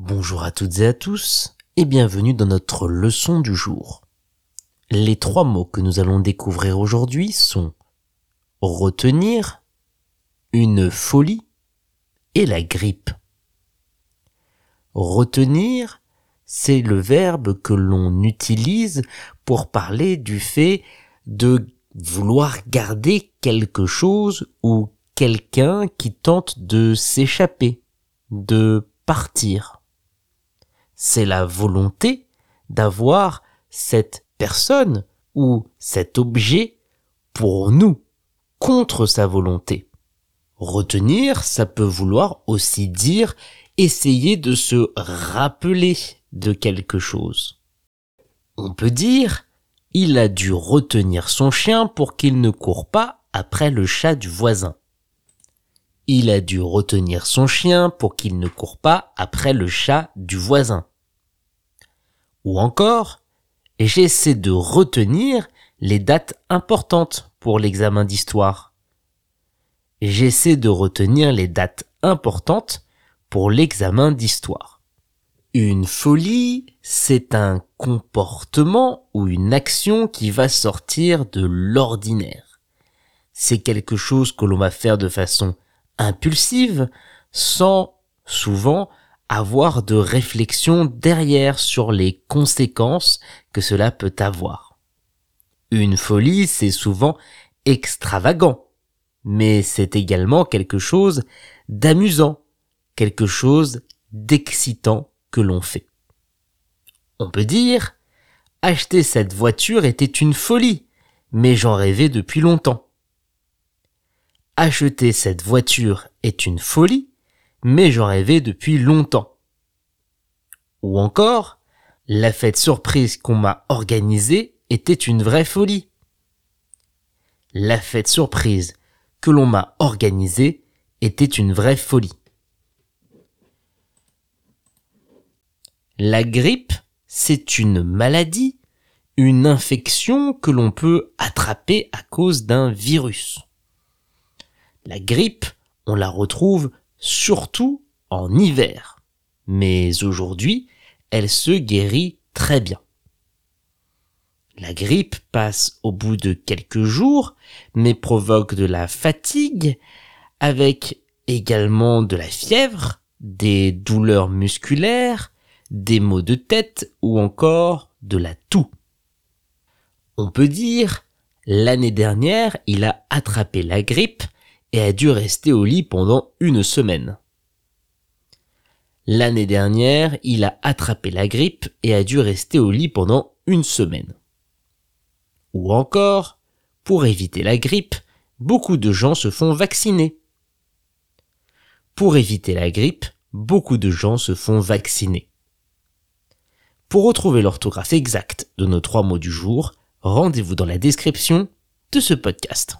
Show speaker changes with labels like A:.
A: Bonjour à toutes et à tous et bienvenue dans notre leçon du jour. Les trois mots que nous allons découvrir aujourd'hui sont retenir, une folie et la grippe. Retenir, c'est le verbe que l'on utilise pour parler du fait de vouloir garder quelque chose ou quelqu'un qui tente de s'échapper, de partir. C'est la volonté d'avoir cette personne ou cet objet pour nous, contre sa volonté. Retenir, ça peut vouloir aussi dire essayer de se rappeler de quelque chose. On peut dire il a dû retenir son chien pour qu'il ne court pas après le chat du voisin. Il a dû retenir son chien pour qu'il ne court pas après le chat du voisin. Ou encore, j'essaie de retenir les dates importantes pour l'examen d'histoire. J'essaie de retenir les dates importantes pour l'examen d'histoire. Une folie, c'est un comportement ou une action qui va sortir de l'ordinaire. C'est quelque chose que l'on va faire de façon impulsive sans souvent avoir de réflexion derrière sur les conséquences que cela peut avoir. Une folie, c'est souvent extravagant, mais c'est également quelque chose d'amusant, quelque chose d'excitant que l'on fait. On peut dire, acheter cette voiture était une folie, mais j'en rêvais depuis longtemps. Acheter cette voiture est une folie, mais j'en rêvais depuis longtemps. Ou encore, la fête surprise qu'on m'a organisée était une vraie folie. La fête surprise que l'on m'a organisée était une vraie folie. La grippe, c'est une maladie, une infection que l'on peut attraper à cause d'un virus. La grippe, on la retrouve surtout en hiver. Mais aujourd'hui, elle se guérit très bien. La grippe passe au bout de quelques jours, mais provoque de la fatigue, avec également de la fièvre, des douleurs musculaires, des maux de tête ou encore de la toux. On peut dire, l'année dernière, il a attrapé la grippe et a dû rester au lit pendant une semaine. L'année dernière, il a attrapé la grippe et a dû rester au lit pendant une semaine. Ou encore, pour éviter la grippe, beaucoup de gens se font vacciner. Pour éviter la grippe, beaucoup de gens se font vacciner. Pour retrouver l'orthographe exacte de nos trois mots du jour, rendez-vous dans la description de ce podcast.